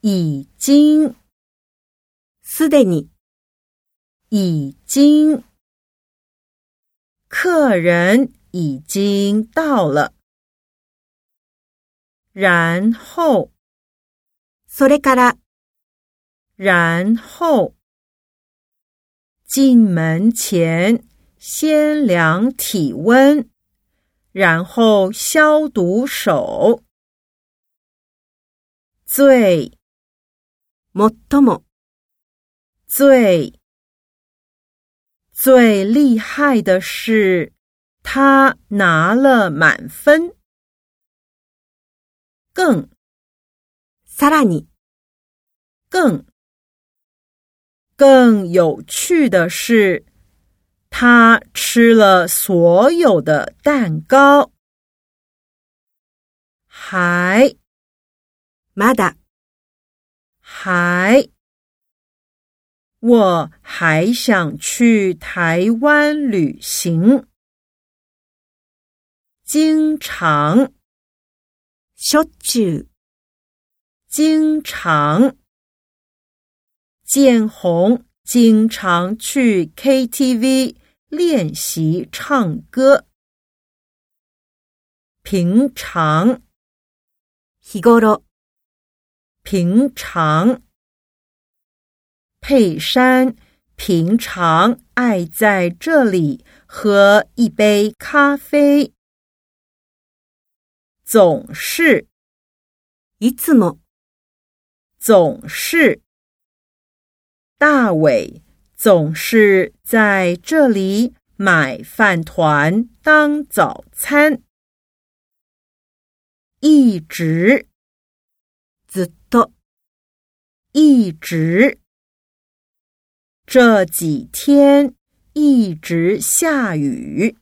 已经，すでに、已经，客人已经到了。然后，それから、然后，进门前先量体温，然后消毒手。最 最も、最最厉害的是，他拿了满分。更さらに、更更有趣的是，他吃了所有的蛋糕。还まだ、 还，我还想去台湾旅行。经常，しょっちゅう、经常，建宏经常去 KTV 练习唱歌。平常，日頃、 平常，佩珊平常爱在这里喝一杯咖啡。总是，いつも、总是，大伟总是在这里买饭团当早餐。一直， ずっと、一直，这几天一直下雨。